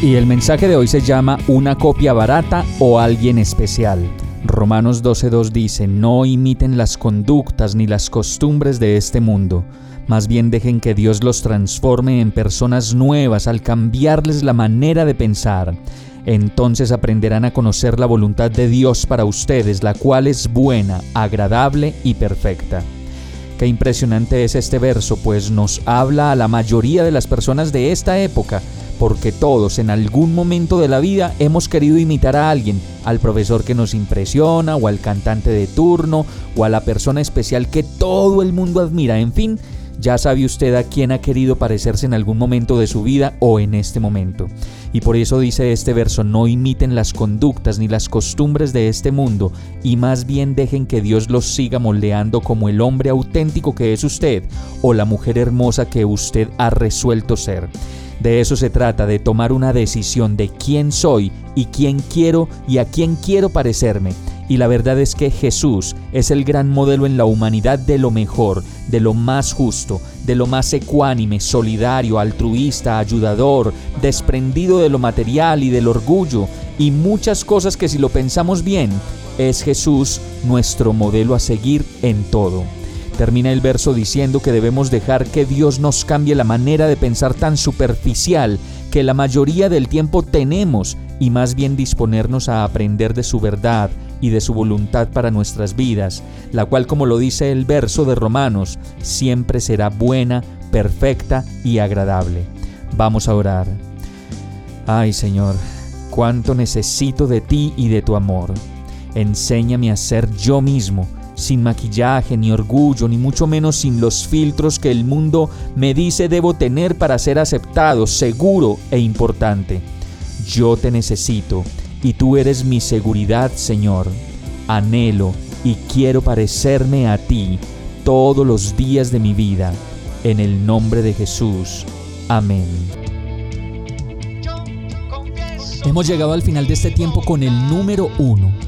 Y el mensaje de hoy se llama Una copia barata o alguien especial. Romanos 12.2 dice, no imiten las conductas ni las costumbres de este mundo, más bien dejen que Dios los transforme en personas nuevas al cambiarles la manera de pensar. Entonces aprenderán a conocer la voluntad de Dios para ustedes, la cual es buena, agradable y perfecta. Qué impresionante es este verso, pues nos habla a la mayoría de las personas de esta época, porque todos en algún momento de la vida hemos querido imitar a alguien, al profesor que nos impresiona, o al cantante de turno, o a la persona especial que todo el mundo admira, en fin, ya sabe usted a quién ha querido parecerse en algún momento de su vida o en este momento. Y por eso dice este verso, no imiten las conductas ni las costumbres de este mundo, y más bien dejen que Dios los siga moldeando como el hombre auténtico que es usted o la mujer hermosa que usted ha resuelto ser. De eso se trata, de tomar una decisión de quién soy y quién quiero y a quién quiero parecerme. Y la verdad es que Jesús es el gran modelo en la humanidad de lo mejor, de lo más justo, de lo más ecuánime, solidario, altruista, ayudador, desprendido de lo material y del orgullo, y muchas cosas que si lo pensamos bien, es Jesús nuestro modelo a seguir en todo. Termina el verso diciendo que debemos dejar que Dios nos cambie la manera de pensar tan superficial que la mayoría del tiempo tenemos y más bien disponernos a aprender de su verdad y de su voluntad para nuestras vidas, la cual, como lo dice el verso de Romanos, siempre será buena, perfecta y agradable. Vamos a orar. Ay Señor, cuánto necesito de ti y de tu amor. Enséñame a ser yo mismo sin maquillaje ni orgullo, ni mucho menos sin los filtros que el mundo me dice debo tener para ser aceptado, seguro e importante. Yo te necesito y tú eres mi seguridad, Señor. Anhelo y quiero parecerme a ti todos los días de mi vida. En el nombre de Jesús. Amén. Hemos llegado al final de este tiempo con el número uno